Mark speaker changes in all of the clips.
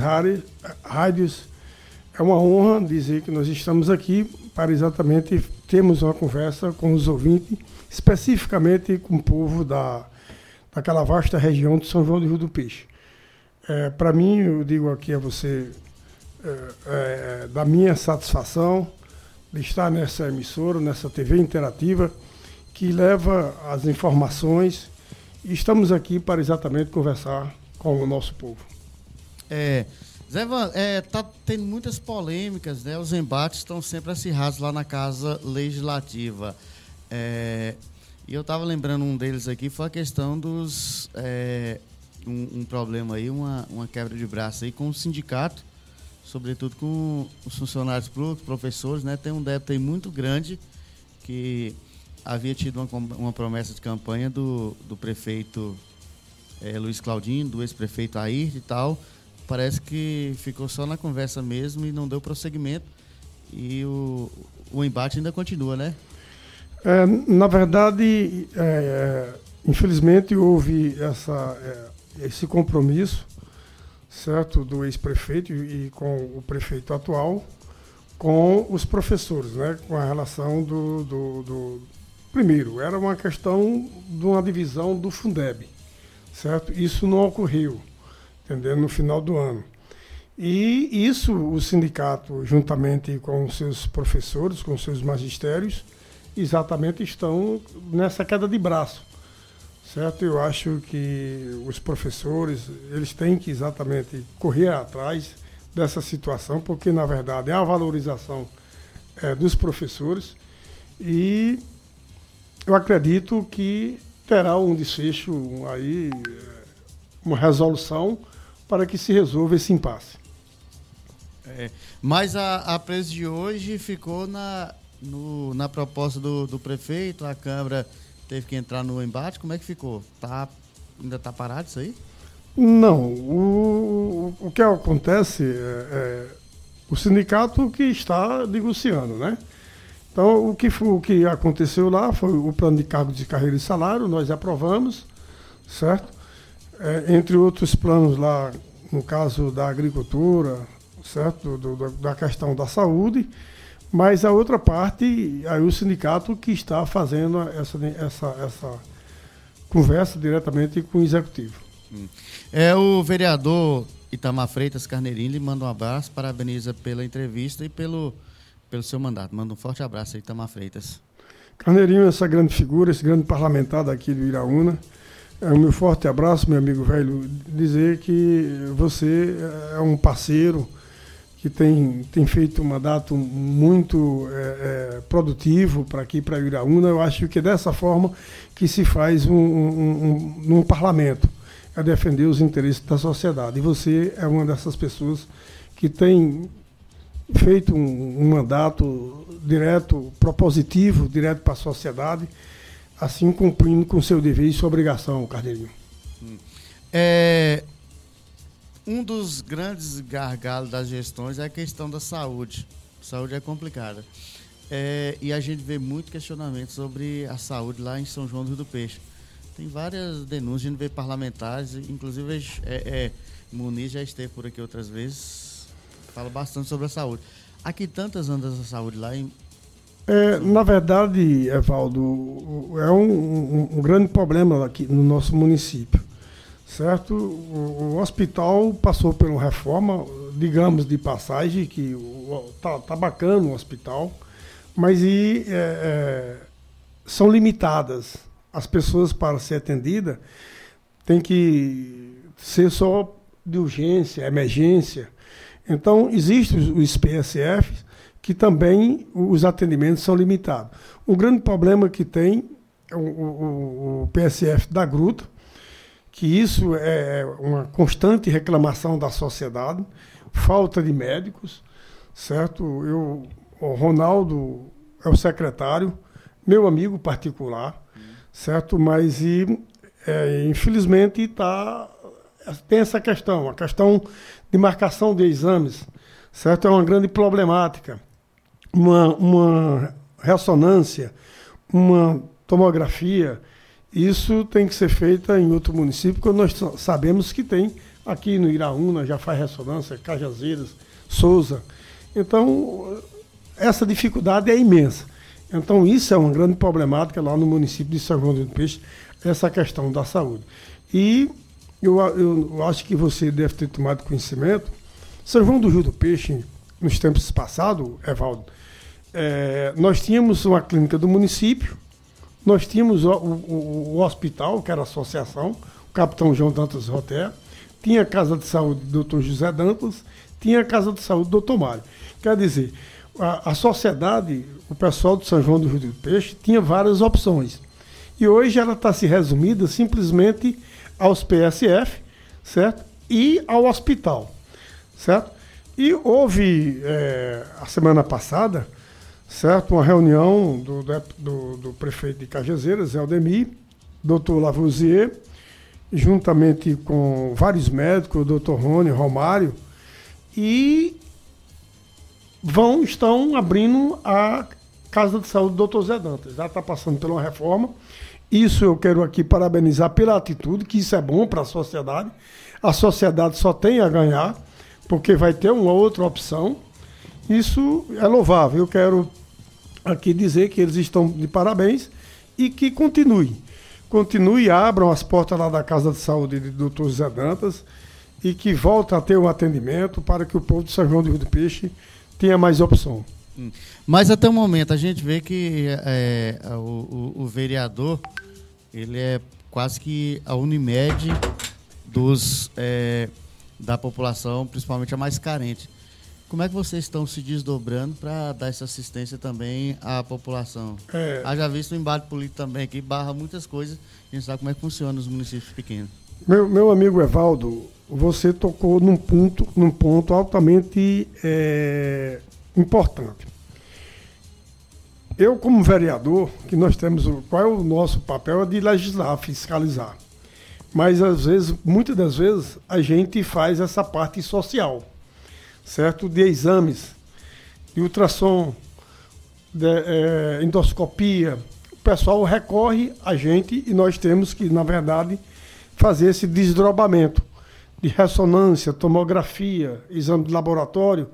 Speaker 1: rádios. É uma honra dizer que nós estamos aqui para exatamente termos uma conversa com os ouvintes, especificamente com o povo da, daquela vasta região de São João do Rio do Peixe. É, para mim, eu digo aqui a você, é, é, da minha satisfação de estar nessa emissora, nessa TV interativa, que leva as informações e estamos aqui para exatamente conversar com o nosso povo.
Speaker 2: É, Zé Van, é, tá tendo muitas polêmicas, né? Os embates estão sempre acirrados lá na Casa Legislativa. É, e eu estava lembrando um deles aqui, foi a questão dos. É, um, um, problema aí, uma, uma quebra de braço aí com o sindicato, sobretudo com os funcionários públicos, professores, né? Tem um débito aí muito grande que havia tido uma, uma promessa de campanha do, do prefeito é, Luiz Claudinho, do ex-prefeito Ayrton e tal parece que ficou só na conversa mesmo e não deu prosseguimento. E o, o embate ainda continua, né?
Speaker 1: É, na verdade, é, é infelizmente houve essa, é, esse compromisso, certo, do ex-prefeito e com o prefeito atual, com os professores, né, com a relação do, do, do primeiro era uma questão de uma divisão do Fundeb, certo? Isso não ocorreu entendeu? no final do ano. E isso o sindicato, juntamente com seus professores, com seus magistérios, exatamente estão nessa queda de braço. Certo? Eu acho que os professores, eles têm que exatamente correr atrás dessa situação, porque na verdade é a valorização é, dos professores e eu acredito que terá um desfecho aí, é, uma resolução para que se resolva esse impasse.
Speaker 2: É, mas a, a presa de hoje ficou na, no, na proposta do, do prefeito, a Câmara teve que entrar no embate. Como é que ficou? Tá, ainda está parado isso aí?
Speaker 1: Não. O, o que acontece é, é o sindicato que está negociando, né? Então, o que, foi, o que aconteceu lá foi o plano de cargo de carreira e salário, nós aprovamos, certo? é, entre outros planos lá, no caso da agricultura, certo? Do, do, da questão da saúde, mas a outra parte, aí o sindicato que está fazendo essa, essa, essa conversa diretamente com o executivo.
Speaker 2: Hum. É o vereador Itamar Freitas Carneirinho, lhe manda um abraço, parabeniza pela entrevista e pelo, pelo seu mandato. Manda um forte abraço aí, Itamar Freitas.
Speaker 1: Carneirinho, essa grande figura, esse grande parlamentar daqui do Iraúna, o meu forte abraço, meu amigo velho, dizer que você é um parceiro que tem, tem feito um mandato muito é, é, produtivo para aqui, para Iraúna. Eu acho que é dessa forma que se faz um, um, um, um parlamento, é defender os interesses da sociedade. E você é uma dessas pessoas que tem feito um, um mandato direto, propositivo, direto para a sociedade assim cumprindo com seu dever e sua obrigação, Cardeirinho. Hum.
Speaker 2: É, um dos grandes gargalos das gestões é a questão da saúde. Saúde é complicada. É, e a gente vê muito questionamento sobre a saúde lá em São João do Rio do Peixe. Tem várias denúncias, a gente vê parlamentares, inclusive é, é, Muniz já esteve por aqui outras vezes, fala bastante sobre a saúde. Aqui tantas andas da saúde lá em
Speaker 1: é, na verdade, Evaldo, é um, um, um, grande problema aqui no nosso município, certo? O, o, hospital passou por uma reforma, digamos de passagem, que tá, tá bacana o hospital, mas e, é, é, são limitadas. As pessoas para ser atendida tem que ser só de urgência, emergência. Então, existem os PSFs, que também os atendimentos são limitados. O grande problema que tem o, o, o PSF da Gruta, que isso é uma constante reclamação da sociedade, falta de médicos, certo? Eu, o Ronaldo é o secretário, meu amigo particular, certo? Mas e, é, infelizmente tá, tem essa questão, a questão de marcação de exames, certo? É uma grande problemática uma, uma ressonância, uma tomografia, isso tem que ser feita em outro município, porque nós sabemos que tem Aqui no Iraúna já faz ressonância, Cajazeiras, Souza. Então, essa dificuldade é imensa. Então, isso é uma grande problemática lá no município de São João do Peixe, essa questão da saúde. E eu, eu, acho que você deve ter tomado conhecimento. São João do Rio do Peixe, nos tempos passados, Evaldo, é, nós tínhamos uma clínica do município, nós tínhamos o, o, o, hospital, que era a associação, o capitão João Dantas Roté, tinha a casa de saúde do Dr. José Dantas, tinha a casa de saúde do Dr. Mário. Quer dizer, a, a sociedade, o pessoal de São João do Rio do Peixe, tinha várias opções. E hoje ela está se resumida simplesmente aos PSF, certo? E ao hospital, certo? E houve, é, a semana passada, certo? Uma reunião do, do, do prefeito de Cajazeiras, Eldemir, doutor Lavoisier, juntamente com vários médicos, o doutor Rony, Romário, e vão, estão abrindo a Casa de Saúde do doutor Zé Dantas. Já está passando por uma reforma. Isso eu quero aqui parabenizar pela atitude, que isso é bom para a sociedade. A sociedade só tem a ganhar, porque vai ter uma outra opção. Isso é louvável. Eu quero aqui dizer que eles estão de parabéns e que continue. Continue, abram as portas lá da Casa de Saúde do Dr. Zé Dantas e que volte a ter um atendimento para que o povo de São João do Rio do Peixe tenha mais opção.
Speaker 2: Hum. Mas até o momento a gente vê que é, o, o, o, vereador ele é quase que a Unimed dos, é, da população, principalmente a mais carente. Como é que vocês estão se desdobrando para dar essa assistência também à população? É... Haja visto o embate político também aqui, barra muitas coisas. A gente sabe como é que funciona nos municípios pequenos.
Speaker 1: Meu, meu amigo Evaldo, você tocou num ponto, num ponto altamente é, importante. Eu, como vereador, que nós temos, qual é o nosso papel? É de legislar, fiscalizar. Mas, às vezes, muitas das vezes, a gente faz essa parte social certo? De exames, de ultrassom, de é, endoscopia. O pessoal recorre a gente e nós temos que, na verdade, fazer esse desdobramento de ressonância, tomografia, exame de laboratório.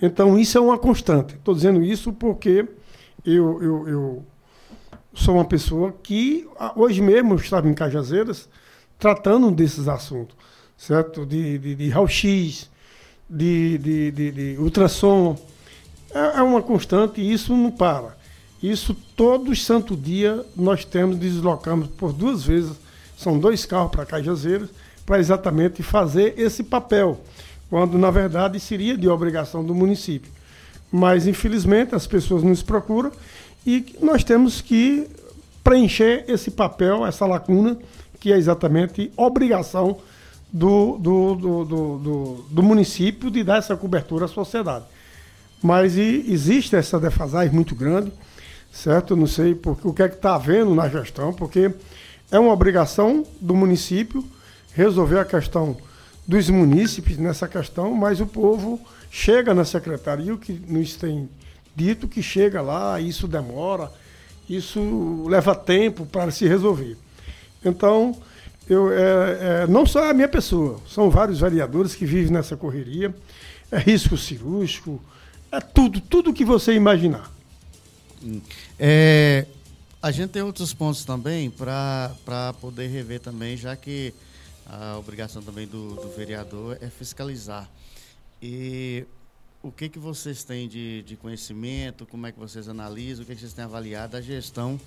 Speaker 1: Então, isso é uma constante. Estou dizendo isso porque eu, eu, eu, sou uma pessoa que, hoje mesmo, estava em Cajazeiras tratando desses assuntos, certo? De, de, de raio-x, de, de, de, de ultrassom. É, é, uma constante e isso não para. Isso todo santo dia nós temos, deslocamos por duas vezes, são dois carros para Cajazeiras, para exatamente fazer esse papel, quando na verdade seria de obrigação do município. Mas infelizmente as pessoas nos procuram e nós temos que preencher esse papel, essa lacuna, que é exatamente obrigação do, do, do, do, do município de dar essa cobertura à sociedade. Mas e, existe essa defasagem muito grande, certo? Não sei porque, o que é que está havendo na gestão, porque é uma obrigação do município resolver a questão dos munícipes nessa questão, mas o povo chega na secretaria, o que nos tem dito que chega lá, isso demora, isso leva tempo para se resolver. Então, eu, é, é, não só a minha pessoa, são vários vereadores que vivem nessa correria. É risco cirúrgico, é tudo, tudo que você imaginar.
Speaker 2: É, a gente tem outros pontos também para poder rever também, já que a obrigação também do, do, vereador é fiscalizar. E o que, que vocês têm de, de conhecimento, como é que vocês analisam, o que, que vocês têm avaliado a gestão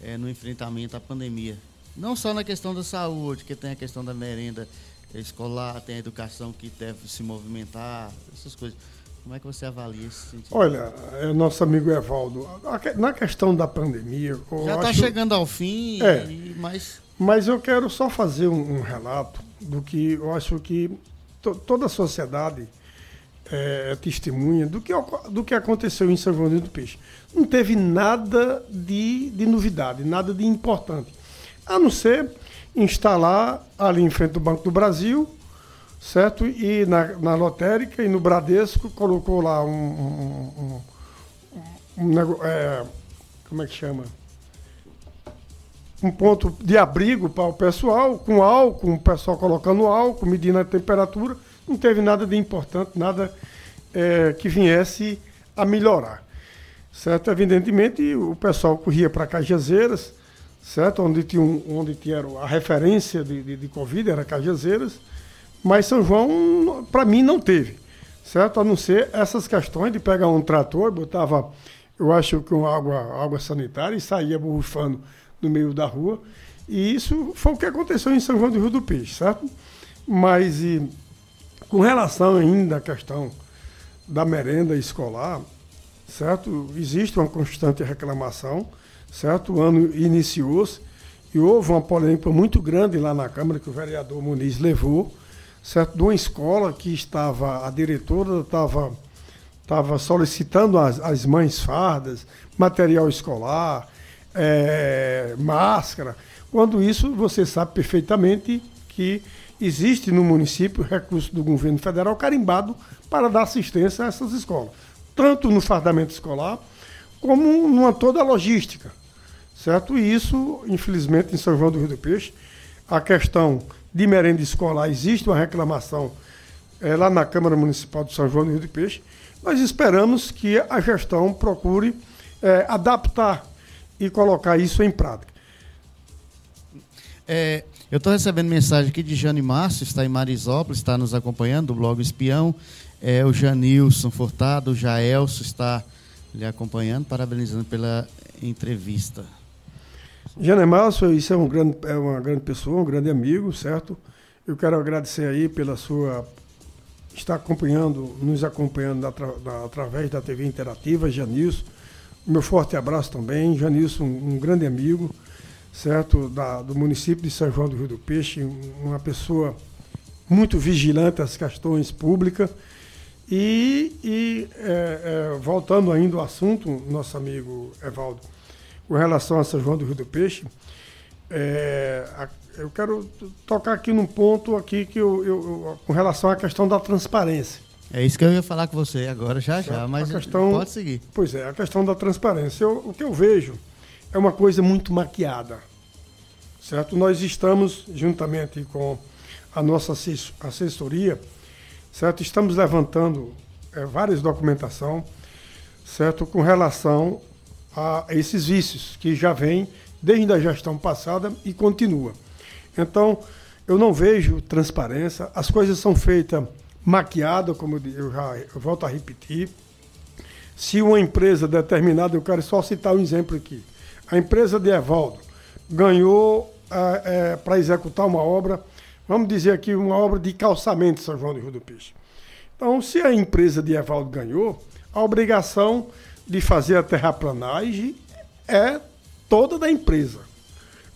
Speaker 2: é, no enfrentamento à pandemia não só na questão da saúde, que tem a questão da merenda escolar, tem a educação que deve se movimentar, essas coisas. Como é que você avalia esse sentido?
Speaker 1: Olha, é nosso amigo Evaldo, na questão da pandemia.
Speaker 2: Já está acho... chegando ao fim,
Speaker 1: é, mas. Mas eu quero só fazer um, um relato do que eu acho que to, toda a sociedade é, testemunha do que, do que aconteceu em São João do Peixe. Não teve nada de, de novidade, nada de importante a não ser instalar ali em frente do Banco do Brasil, certo? E na, na lotérica e no Bradesco colocou lá um, um, um, um é, como é que chama? um ponto de abrigo para o pessoal, com álcool, o pessoal colocando álcool, medindo a temperatura, não teve nada de importante, nada é, que viesse a melhorar. Certo? Evidentemente, o pessoal corria para Cajazeiras, certo? Onde tinha, onde tinha a referência de, de, de Covid, era Cajazeiras, mas São João, para mim, não teve, certo? A não ser essas questões de pegar um trator, botava, eu acho que uma água, água sanitária e saía bufando no meio da rua. E isso foi o que aconteceu em São João do Rio do Peixe, certo? Mas e, com relação ainda à questão da merenda escolar, certo? Existe uma constante reclamação, certo? O ano iniciou-se e houve uma polêmica muito grande lá na Câmara que o vereador Muniz levou, certo? De uma escola que estava, a diretora estava, estava solicitando as, as mães fardas, material escolar, é, máscara, quando isso você sabe perfeitamente que existe no município recurso do governo federal carimbado para dar assistência a essas escolas, tanto no fardamento escolar como numa toda a logística, certo? E isso, infelizmente, em São João do Rio do Peixe, a questão de merenda escolar existe uma reclamação é, lá na Câmara Municipal de São João do Rio do Peixe. Nós esperamos que a gestão procure é, adaptar e colocar isso em prática.
Speaker 2: É, eu estou recebendo mensagem aqui de Jane Márcio, está em Marisópolis, está nos acompanhando, do blog Espião. É, o Janilson Furtado, o Jaelso está lhe acompanhando, parabenizando pela entrevista.
Speaker 1: Jane Márcio, isso é, um grande, é uma grande pessoa, um grande amigo, certo? Eu quero agradecer aí pela sua estar acompanhando, nos acompanhando através da TV Interativa, Janilson meu forte abraço também. Janilson, um grande amigo, certo? Da, do município de São João do Rio do Peixe, uma pessoa muito vigilante às questões públicas. E, e é, é, voltando ainda ao assunto, nosso amigo Evaldo, com relação a São João do Rio do Peixe, é, eu quero tocar aqui num ponto aqui que eu, eu, eu, com relação à questão da transparência.
Speaker 2: É isso que eu ia falar com você agora, já já, mas questão, pode seguir.
Speaker 1: Pois é, a questão da transparência. Eu, o que eu vejo é uma coisa muito maquiada, certo? Nós estamos, juntamente com a nossa assessoria, certo? Estamos levantando é, várias documentação, certo? Com relação a esses vícios que já vêm desde a gestão passada e continua. Então, eu não vejo transparência, as coisas são feitas maquiada, como eu já eu volto a repetir. Se uma empresa determinada, eu quero só citar um exemplo aqui. A empresa de Evaldo ganhou é, é, para executar uma obra, vamos dizer aqui, uma obra de calçamento em São João do Rio do Peixe. Então, se a empresa de Evaldo ganhou, a obrigação de fazer a terraplanagem é toda da empresa.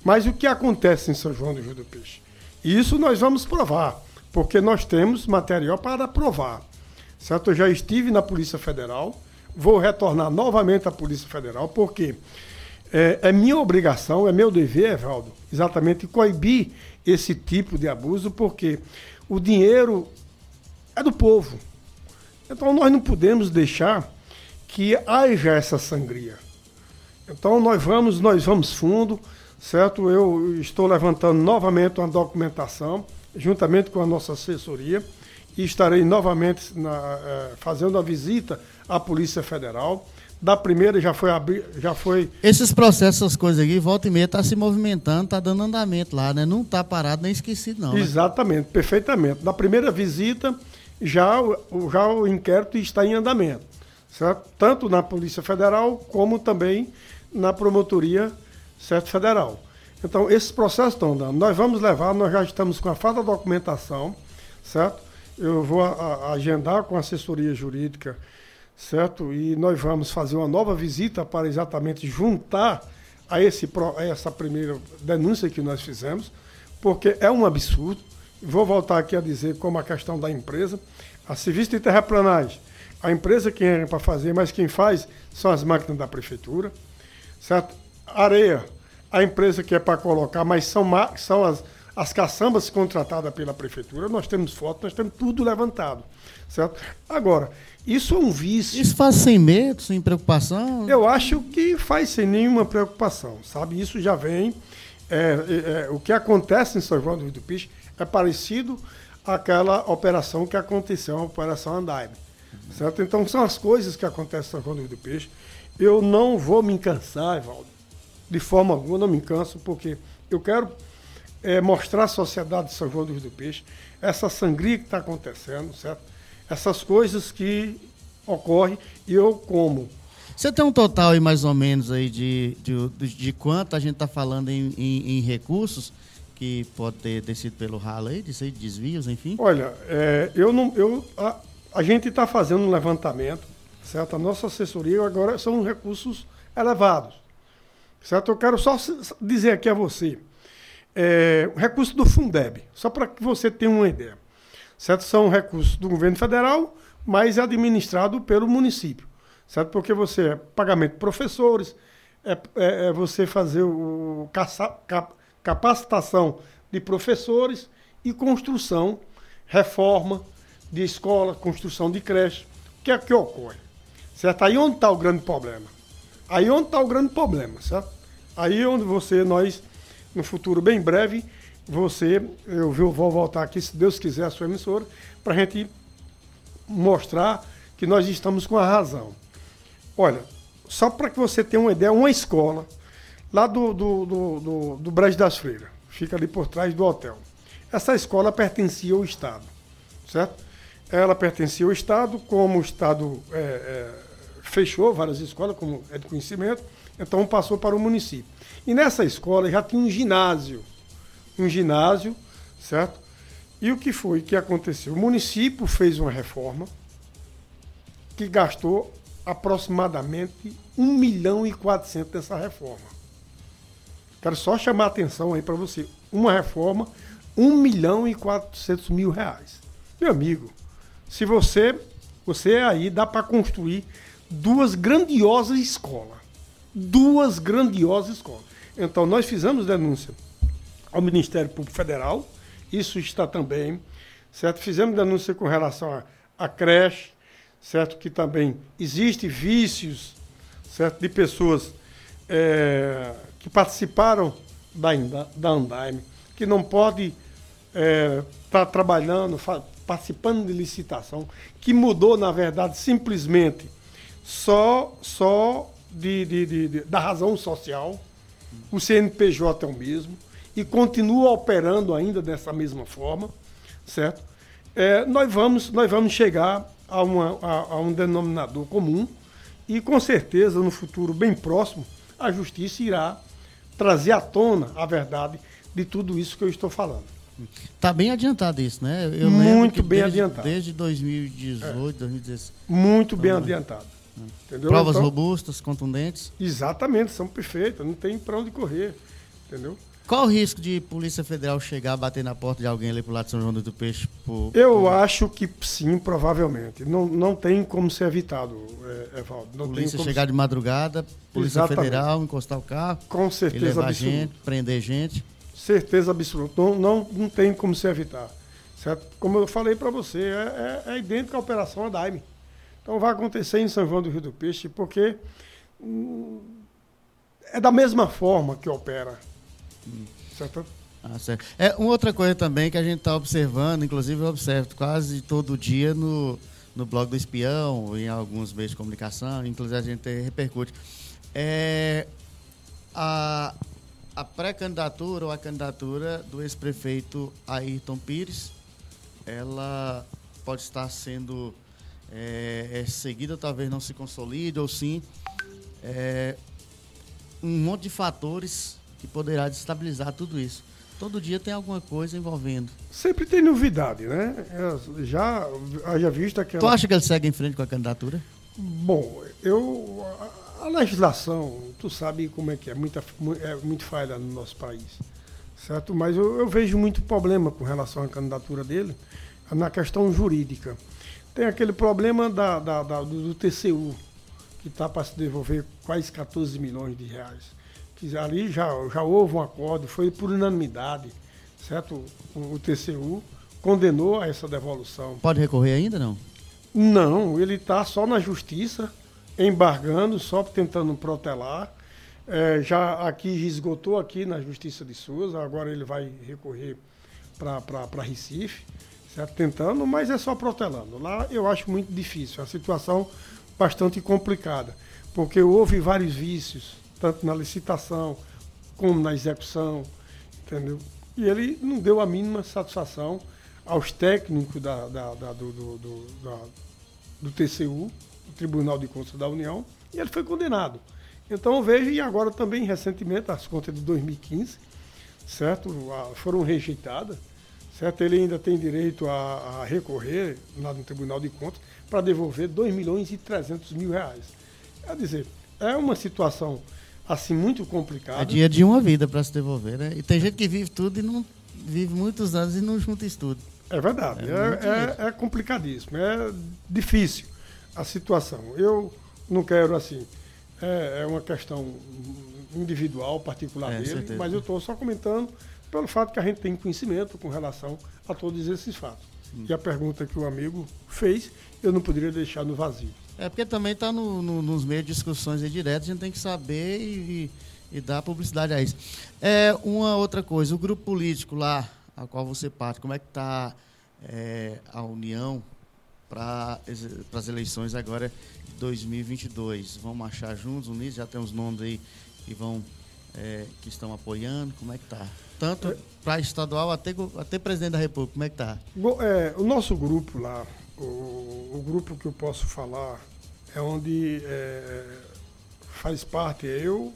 Speaker 1: Mas o que acontece em São João do Rio do Peixe? Isso nós vamos provar porque nós temos material para provar. Certo? Eu já estive na Polícia Federal, vou retornar novamente à Polícia Federal, porque é, é minha obrigação, é meu dever, Evaldo, exatamente coibir esse tipo de abuso, porque o dinheiro é do povo. Então nós não podemos deixar que haja essa sangria. Então nós vamos, nós vamos fundo, certo? Eu estou levantando novamente uma documentação juntamente com a nossa assessoria, e estarei novamente na, é, fazendo a visita à Polícia Federal. Da primeira já foi abrir, já foi.
Speaker 2: Esses processos, essas coisas aqui, volta e meia, está se movimentando, está dando andamento lá, né? Não está parado nem esquecido, não.
Speaker 1: Né? Exatamente, perfeitamente. Na primeira visita, já já o inquérito está em andamento, certo? Tanto na Polícia Federal como também na Promotoria certo, Federal. Então, esses processos estão andando. Nós vamos levar, nós já estamos com a falta de documentação, certo? Eu vou a, a, agendar com a assessoria jurídica, certo? E nós vamos fazer uma nova visita para exatamente juntar a, esse, a essa primeira denúncia que nós fizemos, porque é um absurdo. Vou voltar aqui a dizer como a questão da empresa. A serviço de terraplanagem, a empresa que é para fazer, mas quem faz são as máquinas da prefeitura, certo? Areia, a empresa que é para colocar, mas são, são as, as caçambas contratadas pela prefeitura, nós temos foto, nós temos tudo levantado. Certo? Agora, isso é um vício.
Speaker 2: Isso faz sem medo, sem preocupação?
Speaker 1: Eu acho que faz sem nenhuma preocupação, sabe? Isso já vem é, é, o que acontece em São João do Rio do Peixe é parecido àquela operação que aconteceu, a Operação Andaime. Certo? Então são as coisas que acontecem em São João do Peixe. Eu não vou me cansar, Evaldo, de forma alguma, não me canso, porque eu quero é, mostrar à sociedade de São João do Peixe essa sangria que está acontecendo, certo? Essas coisas que ocorrem e eu como.
Speaker 2: Você tem um total aí mais ou menos aí de, de, de quanto a gente está falando em, em, em, recursos que pode ter descido pelo ralo aí, de desvios, enfim?
Speaker 1: Olha, é, eu não, eu, a, a gente está fazendo um levantamento, certo? A nossa assessoria agora são recursos elevados, certo? Eu quero só dizer aqui a você, é, o recurso do Fundeb, só para que você tenha uma ideia. Certo? São recursos do governo federal, mas é administrado pelo município. Certo? Porque você é pagamento de professores, é, é, é você fazer o caça, cap, capacitação de professores e construção, reforma de escola, construção de creche. O que é que ocorre? Certo? Aí onde está o grande problema? Aí onde está o grande problema, certo? Aí onde você, nós no futuro bem breve, você, eu vou voltar aqui, se Deus quiser, a sua emissora, para a gente mostrar que nós estamos com a razão. Olha, só para que você tenha uma ideia, uma escola lá do, do, do, do, do Brejo das Freiras, fica ali por trás do hotel. Essa escola pertencia ao Estado, certo? Ela pertencia ao Estado, como o Estado é, é, fechou várias escolas, como é de conhecimento, então passou para o município. E nessa escola já tinha um ginásio. Um ginásio, certo? E o que foi que aconteceu? O município fez uma reforma que gastou aproximadamente 1 milhão e 400 dessa reforma. Quero só chamar a atenção aí para você. Uma reforma, 1 milhão e 400 mil reais. Meu amigo, se você, você aí dá para construir duas grandiosas escolas. Duas grandiosas escolas. Então, nós fizemos denúncia ao Ministério Público Federal, isso está também, certo? Fizemos denúncia com relação à creche, certo? Que também existe vícios, certo? De pessoas é, que participaram da, da Andaime, que não pode estar é, tá trabalhando, participando de licitação, que mudou, na verdade, simplesmente só, só de, de, de, de da razão social, o CNPJ é o mesmo e continua operando ainda dessa mesma forma, certo? É, nós, vamos, nós vamos chegar a, uma, a, a um denominador comum e com certeza no futuro bem próximo a justiça irá trazer à tona a verdade de tudo isso que eu estou falando.
Speaker 2: Está bem adiantado isso, né?
Speaker 1: Eu Muito bem
Speaker 2: desde,
Speaker 1: adiantado.
Speaker 2: Desde 2018, é. 2016.
Speaker 1: Muito bem então, adiantado.
Speaker 2: Entendeu? Provas então, robustas, contundentes.
Speaker 1: Exatamente, são perfeitas, não tem para onde correr. Entendeu?
Speaker 2: Qual o risco de Polícia Federal chegar, bater na porta de alguém ali pro lado de São João do Peixe? Por,
Speaker 1: Eu por... acho que sim, provavelmente. Não, não tem como ser evitado, é, Evaldo. Não
Speaker 2: polícia chegar de madrugada, Polícia Exatamente. Federal, encostar o carro.
Speaker 1: Com certeza
Speaker 2: levar absoluta. gente, prender gente.
Speaker 1: Certeza absoluta. Não, não, não tem como se evitar. Certo? Como eu falei para você, é, é, é idêntica à Operação Adaime. Então vai acontecer em São João do Rio do Peixe, porque hum, é da mesma forma que opera.
Speaker 2: Certo? Ah, certo. É uma outra coisa também que a gente está observando, inclusive eu observo quase todo dia no, no blog do espião, em alguns meios de comunicação, inclusive a gente repercute. É a, a pré-candidatura ou a candidatura do ex-prefeito Ayrton Pires, ela pode estar sendo é, é seguida talvez não se consolide, ou sim é, um monte de fatores que poderá destabilizar tudo isso. Todo dia tem alguma coisa envolvendo.
Speaker 1: Sempre tem novidade, né? Já haja visto aquela...
Speaker 2: Tu acha que ele segue em frente com a candidatura?
Speaker 1: Bom, eu... A, legislação, tu sabe como é que é, muita, é muito falha no nosso país, certo? Mas eu, eu vejo muito problema com relação à candidatura dele na questão jurídica. Tem aquele problema da, da, da do, do, TCU, que está para se devolver quase 14 milhões de reais. Que ali já, já houve um acordo, foi por unanimidade, certo? O, o TCU condenou a essa devolução.
Speaker 2: Pode recorrer ainda, não?
Speaker 1: Não, ele está só na justiça, embargando, só tentando protelar. É, já aqui esgotou aqui na Justiça de Souza, agora ele vai recorrer para Recife, certo? tentando, mas é só protelando. Lá eu acho muito difícil, é situação bastante complicada, porque houve vários vícios, tanto na licitação como na execução, entendeu? E ele não deu a mínima satisfação aos técnicos da, da, da, do, do, do, da, do TCU, Tribunal de Contas da União, e ele foi condenado. Então veja, e agora também recentemente as contas de 2015, certo? Foram rejeitadas, certo? Ele ainda tem direito a, a recorrer lá no Tribunal de Contas para devolver 2 milhões e 300 mil reais. Quer dizer, é uma situação assim muito complicada. É
Speaker 2: dia de uma vida para se devolver, né? E tem gente que vive tudo e não vive muitos anos e não junta estudo.
Speaker 1: É verdade, é, é, é, complicadíssimo, é difícil a situação. Eu não quero assim, é, é uma questão individual, particular é, dele, certeza. mas eu estou só comentando pelo fato que a gente tem conhecimento com relação a todos esses fatos. Hum. E a pergunta que o amigo fez, eu não poderia deixar no vazio.
Speaker 2: É porque também está no, no, nos meios de discussões diretas, a gente tem que saber e, e, dar publicidade a isso. É, uma outra coisa, o grupo político lá, a qual você parte, como é que está é, a união para as eleições agora de 2022? Vão marchar juntos, unidos? Já tem os nomes aí que vão é, que estão apoiando? Como é que está? Tanto para estadual até, até presidente da República, como é que está?
Speaker 1: É, o nosso grupo lá, o, o, grupo que eu posso falar é onde é, faz parte eu,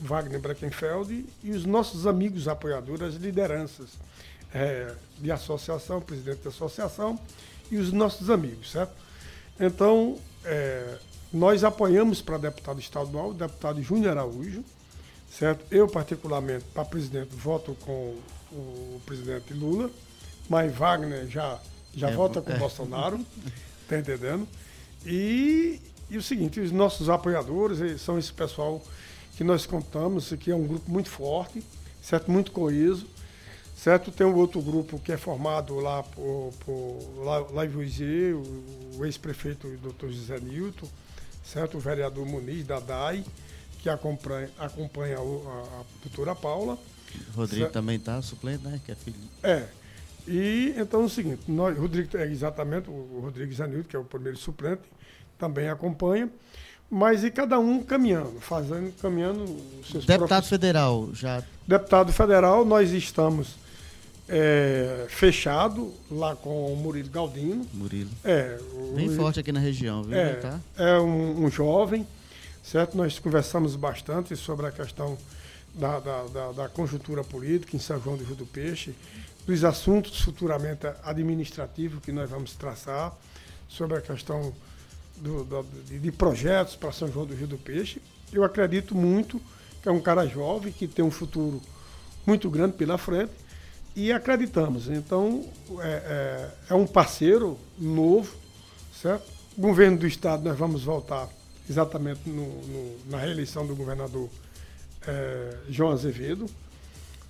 Speaker 1: Wagner Breckenfeld e os nossos amigos apoiadores, as lideranças é, de associação, presidente da associação, e os nossos amigos, certo? Então, é, nós apoiamos para deputado estadual o deputado Júnior Araújo, certo? Eu, particularmente, para presidente, voto com o presidente Lula, mas Wagner já, já é, vota com é. Bolsonaro, tá entendendo? E, e o seguinte, os nossos apoiadores são esse pessoal que nós contamos, que é um grupo muito forte, certo? Muito coeso, certo? Tem um outro grupo que é formado lá por, por lá, em Voisier, o, o ex-prefeito Dr. José Nilton, certo? O vereador Muniz da DAI, que acompanha, acompanha a, a doutora Paula.
Speaker 2: O Rodrigo certo? também está suplente, né? Que é filho.
Speaker 1: É. E então é o seguinte, nós, Rodrigo, é exatamente, o Rodrigo Zanilton, que é o primeiro suplente, também acompanha mas e cada um caminhando, fazendo, caminhando
Speaker 2: os seus Deputado próprios... federal, já.
Speaker 1: Deputado federal, nós estamos é, fechado lá com o Murilo Galdino.
Speaker 2: Murilo.
Speaker 1: É,
Speaker 2: Bem forte aqui na região, viu?
Speaker 1: É, tá? é um, um, jovem, certo? Nós conversamos bastante sobre a questão da, da, da, da, conjuntura política em São João do Rio do Peixe, dos assuntos futuramente administrativos que nós vamos traçar, sobre a questão do, do, de projetos para São João do Rio do Peixe. Eu acredito muito que é um cara jovem, que tem um futuro muito grande pela frente e acreditamos. Então, é, é, é um parceiro novo, certo? O governo do Estado, nós vamos voltar exatamente no, no, na reeleição do governador é, João Azevedo.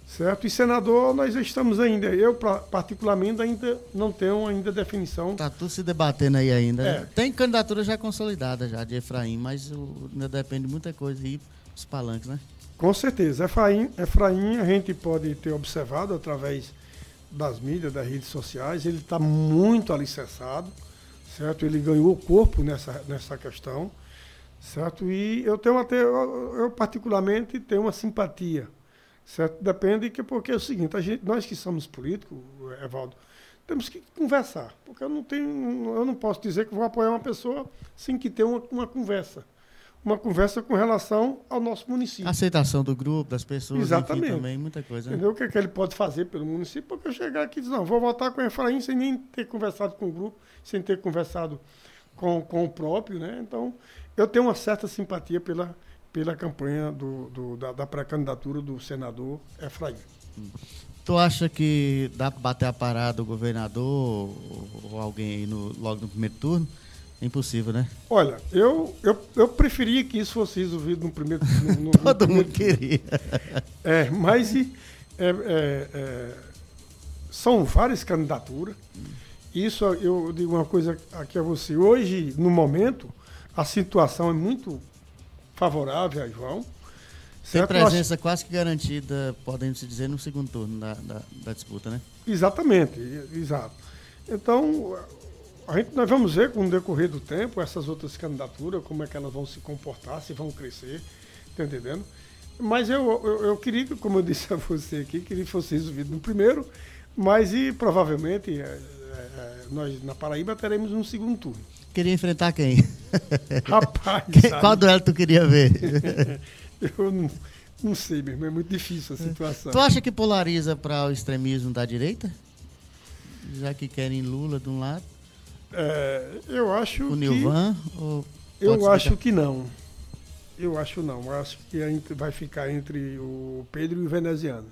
Speaker 1: Certo? E senador, nós estamos ainda, eu particularmente ainda não tenho ainda definição.
Speaker 2: Está tudo se debatendo aí ainda. Né? É. Tem candidatura já consolidada já de Efraim, mas ainda depende de muita coisa aí, os palanques, né?
Speaker 1: Com certeza. Efraim, Efraim a gente pode ter observado através das mídias, das redes sociais, ele está muito alicerçado, certo? Ele ganhou corpo nessa, nessa questão, certo? E eu tenho até, eu, eu particularmente tenho uma simpatia Certo? Depende que porque é o seguinte, a gente, nós que somos políticos, Evaldo, temos que conversar, porque eu não tenho, eu não posso dizer que vou apoiar uma pessoa sem que ter uma, uma conversa. Uma conversa com relação ao nosso município.
Speaker 2: Aceitação do grupo, das pessoas,
Speaker 1: Exatamente.
Speaker 2: Enfim, também, muita coisa.
Speaker 1: Né? Entendeu? O que, é que ele pode fazer pelo município? Porque eu chegar aqui e dizer, não, vou votar com o Efraim sem nem ter conversado com o grupo, sem ter conversado com, com o próprio, né? Então, eu tenho uma certa simpatia pela, pela campanha do, do da, da pré-candidatura do senador Efraim.
Speaker 2: Tu acha que dá para bater a parada o governador ou alguém aí no, logo no primeiro turno? Impossível, né?
Speaker 1: Olha, eu, eu, eu preferia que isso fosse resolvido no primeiro
Speaker 2: no, Todo no mundo queria.
Speaker 1: É, mas é, é, é, são várias candidaturas. Isso eu digo uma coisa aqui a você. Hoje, no momento, a situação é muito favorável a João,
Speaker 2: Tem presença Nós... quase que garantida, podemos dizer, no segundo turno da, da, da, disputa, né?
Speaker 1: Exatamente, exato. Então, a gente, nós vamos ver com o decorrer do tempo essas outras candidaturas, como é que elas vão se comportar, se vão crescer, tá entendendo? Mas eu, eu, eu queria, como eu disse a você aqui, queria que fosse resolvido no primeiro, mas e provavelmente é, é, é nós na Paraíba teremos um segundo turno.
Speaker 2: Queria enfrentar quem?
Speaker 1: Rapaz,
Speaker 2: qual duelo tu queria ver?
Speaker 1: Eu não, não sei mesmo, é muito difícil a situação.
Speaker 2: Tu acha que polariza para o extremismo da direita? Já que querem Lula de um lado?
Speaker 1: É, eu acho
Speaker 2: o Nilvan?
Speaker 1: eu acho que não. Eu acho não. Eu acho que vai ficar entre o Pedro e o veneziano.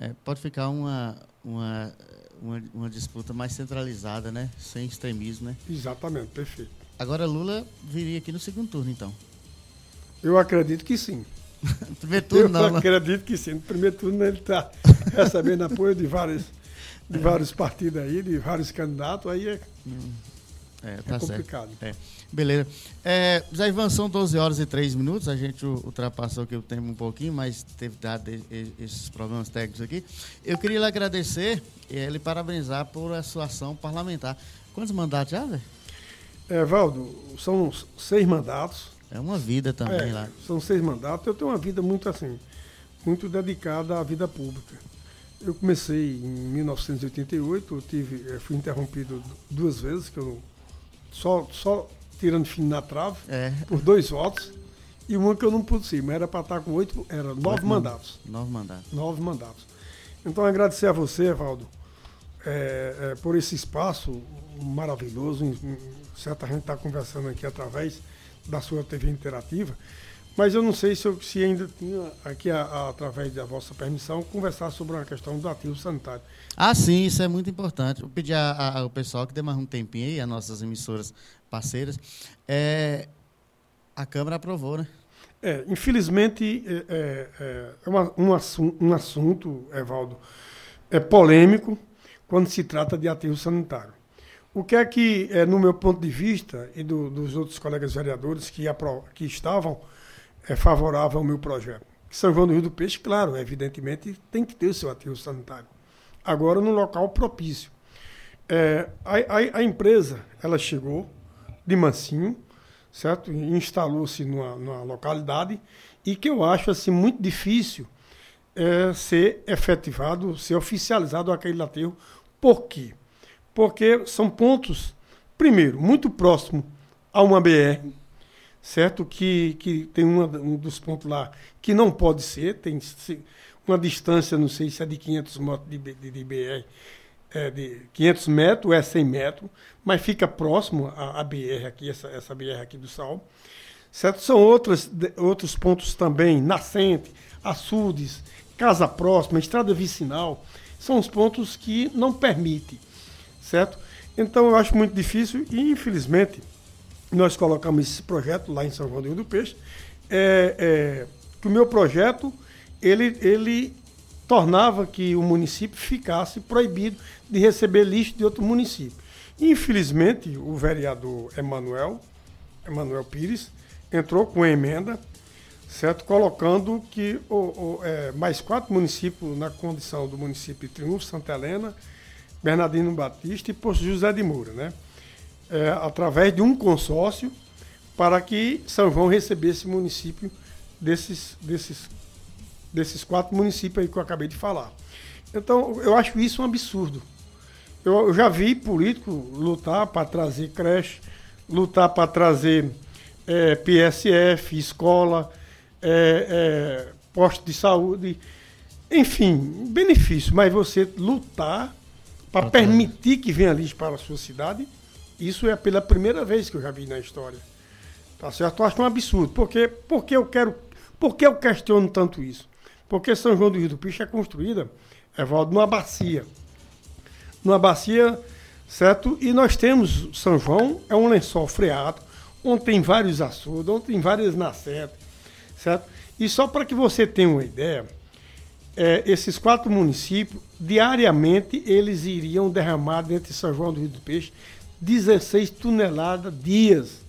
Speaker 2: É, pode ficar uma, uma, uma, uma, disputa mais centralizada, né? Sem extremismo, né?
Speaker 1: Exatamente, perfeito.
Speaker 2: Agora Lula viria aqui no segundo turno, então.
Speaker 1: Eu acredito que sim.
Speaker 2: primeiro turno
Speaker 1: Eu
Speaker 2: não,
Speaker 1: né? acredito que sim. No primeiro turno ele está recebendo apoio de vários, de é. vários partidos aí, de vários candidatos, aí é, hum. é, tá é complicado.
Speaker 2: É. Beleza. É, Zé Ivan, são 12 horas e 3 minutos. A gente ultrapassou aqui o tempo um pouquinho, mas teve dado esses problemas técnicos aqui. Eu queria lhe agradecer e lhe parabenizar por a sua ação parlamentar. Quantos mandatos já, Zé?
Speaker 1: É, Valdo, são seis mandatos.
Speaker 2: É uma vida também
Speaker 1: é,
Speaker 2: lá.
Speaker 1: São seis mandatos. Eu tenho uma vida muito assim, muito dedicada à vida pública. Eu comecei em 1988, eu tive, fui interrompido duas vezes, que eu só, só tirando fim na trave, é. por dois votos, e uma que eu não pude ser, mas era para estar com oito, era nove mandatos.
Speaker 2: Nove mandatos.
Speaker 1: Nove mandatos. Então, agradecer a você, Evaldo, é, é, por esse espaço maravilhoso. Certa gente está conversando aqui através da sua TV interativa, mas eu não sei se, eu, se ainda tinha aqui, a, a, através da vossa permissão, conversar sobre uma questão do ativo sanitário.
Speaker 2: Ah, sim, isso é muito importante. Vou pedir ao pessoal que dê mais um tempinho aí, as nossas emissoras parceiras. É, a Câmara aprovou, né?
Speaker 1: É, infelizmente, é, é, é, é uma, um, assunto, um assunto, Evaldo, é polêmico quando se trata de ativo sanitário. O que é que, é, no meu ponto de vista, e do, dos outros colegas vereadores que, apro que estavam é, favoráveis ao meu projeto? São João do Rio do Peixe, claro, evidentemente, tem que ter o seu ativo sanitário. Agora, no local propício. É, a, a, a, empresa, ela chegou de mansinho, certo? Instalou-se numa, numa, localidade e que eu acho assim muito difícil é, ser efetivado, ser oficializado aquele aterro. Por quê? porque são pontos, primeiro, muito próximo a uma BR, certo? Que, que tem uma, um dos pontos lá que não pode ser, tem uma distância, não sei se é de 500 metros de, de, de BR, é de 500 metros, é 100 metros, mas fica próximo à, à BR aqui, essa, essa BR aqui do Sal. Certo? São outras, de, outros pontos também, nascente, açudes, casa próxima, estrada vicinal, são os pontos que não permitem certo? Então eu acho muito difícil e infelizmente nós colocamos esse projeto lá em São João do Peixe, é, é, que o meu projeto ele, ele tornava que o município ficasse proibido de receber lixo de outro município. Infelizmente, o vereador Emanuel, Emanuel Pires, entrou com emenda, certo? colocando que o, o é, mais quatro municípios na condição do município de Triunfo, Santa Helena, Bernardino Batista e Posto José de Moura, né? É, através de um consórcio para que São João recebesse município desses, desses, desses quatro municípios aí que eu acabei de falar. Então, eu acho isso um absurdo. Eu, eu já vi político lutar para trazer creche, lutar para trazer é, PSF, escola, é, é, posto de saúde, enfim, benefício, mas você lutar para permitir que venha lixo para a sua cidade, isso é pela primeira vez que eu já vi na história. Tá certo? Eu acho um absurdo. Porque, porque eu quero. Por eu questiono tanto isso? Porque São João do Rio do Picho é construída, Evaldo, numa bacia. Numa bacia, certo? E nós temos, São João é um lençol freado, onde tem vários açudes, onde tem várias nascentes, certo? E só para que você tenha uma ideia, é, esses quatro municípios, diariamente, eles iriam derramar dentro de São João do Rio do Peixe 16 toneladas dias.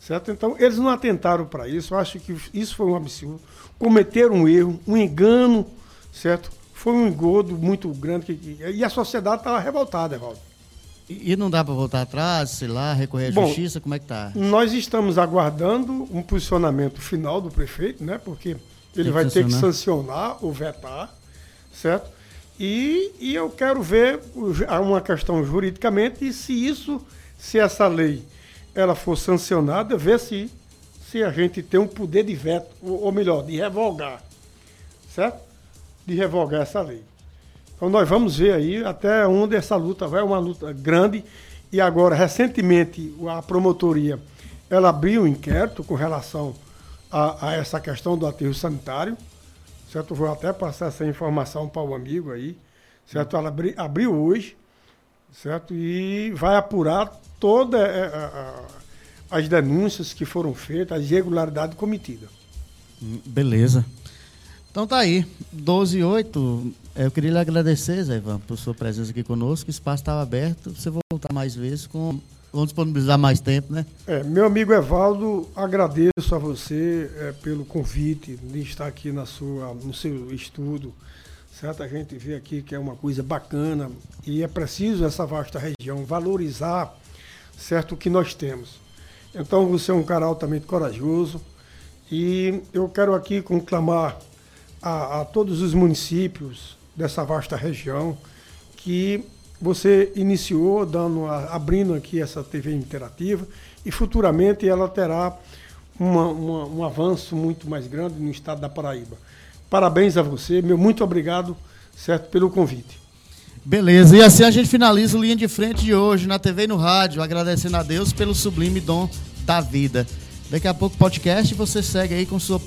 Speaker 1: Certo? Então, eles não atentaram para isso. Eu acho que isso foi um absurdo. Cometeram um erro, um engano, certo? Foi um engodo muito grande. Que, e a sociedade estava revoltada, Evaldo.
Speaker 2: E não dá para voltar atrás, sei lá, recorrer à Bom, justiça? Como é que tá?
Speaker 1: Nós estamos aguardando um posicionamento final do prefeito, né? Porque ele vai ter que sancionar ou vetar, certo? E, e eu quero ver uma questão juridicamente e se isso, se essa lei ela for sancionada, ver se, se a gente tem um poder de veto, ou, ou melhor, de revogar, certo? De revogar essa lei. Então nós vamos ver aí até onde essa luta vai, é uma luta grande. E agora, recentemente, a promotoria ela abriu um inquérito com relação a, a essa questão do aterro sanitário. Certo? Vou até passar essa informação para o amigo aí. Certo? Ela abri, abriu hoje, certo? E vai apurar todas é, é, as denúncias que foram feitas, as irregularidades cometidas.
Speaker 2: Beleza. Então tá aí, 12 e 8. Eu queria lhe agradecer, Zé Ivan, por sua presença aqui conosco. O espaço estava aberto. Você voltar mais vezes com. Vamos disponibilizar mais tempo, né?
Speaker 1: É, meu amigo Evaldo, agradeço a você é, pelo convite de estar aqui na sua, no seu estudo. Certo? A gente vê aqui que é uma coisa bacana e é preciso essa vasta região valorizar certo o que nós temos. Então você é um cara altamente corajoso e eu quero aqui conclamar a, a todos os municípios dessa vasta região que você iniciou dando, abrindo aqui essa TV interativa e futuramente ela terá uma, uma, um avanço muito mais grande no estado da Paraíba. Parabéns a você, meu muito obrigado, certo, pelo convite.
Speaker 2: Beleza, e assim a gente finaliza o Linha de Frente de hoje na TV e no rádio, agradecendo a Deus pelo sublime dom da vida. Daqui a pouco podcast você segue aí com sua